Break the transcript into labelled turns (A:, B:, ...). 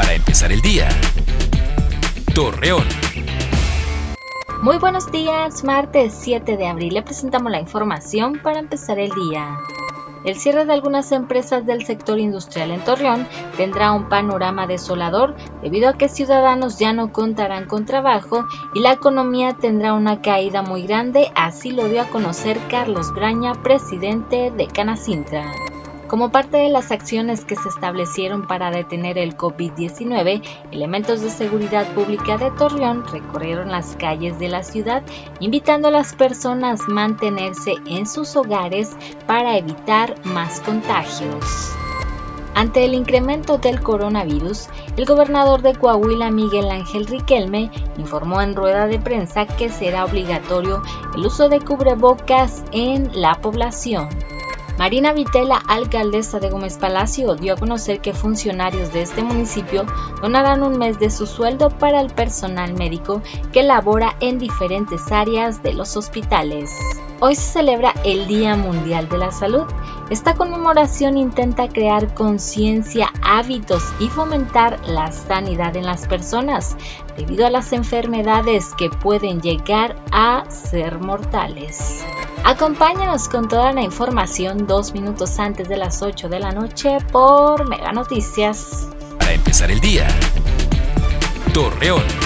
A: para empezar el día. Torreón.
B: Muy buenos días, martes 7 de abril le presentamos la información para empezar el día. El cierre de algunas empresas del sector industrial en Torreón tendrá un panorama desolador debido a que ciudadanos ya no contarán con trabajo y la economía tendrá una caída muy grande, así lo dio a conocer Carlos Graña, presidente de Canacintra. Como parte de las acciones que se establecieron para detener el COVID-19, elementos de seguridad pública de Torreón recorrieron las calles de la ciudad invitando a las personas a mantenerse en sus hogares para evitar más contagios. Ante el incremento del coronavirus, el gobernador de Coahuila, Miguel Ángel Riquelme, informó en rueda de prensa que será obligatorio el uso de cubrebocas en la población. Marina Vitela, alcaldesa de Gómez Palacio, dio a conocer que funcionarios de este municipio donarán un mes de su sueldo para el personal médico que labora en diferentes áreas de los hospitales. Hoy se celebra el Día Mundial de la Salud. Esta conmemoración intenta crear conciencia, hábitos y fomentar la sanidad en las personas debido a las enfermedades que pueden llegar a ser mortales. Acompáñanos con toda la información dos minutos antes de las 8 de la noche por Mega Noticias.
A: Para empezar el día. Torreón.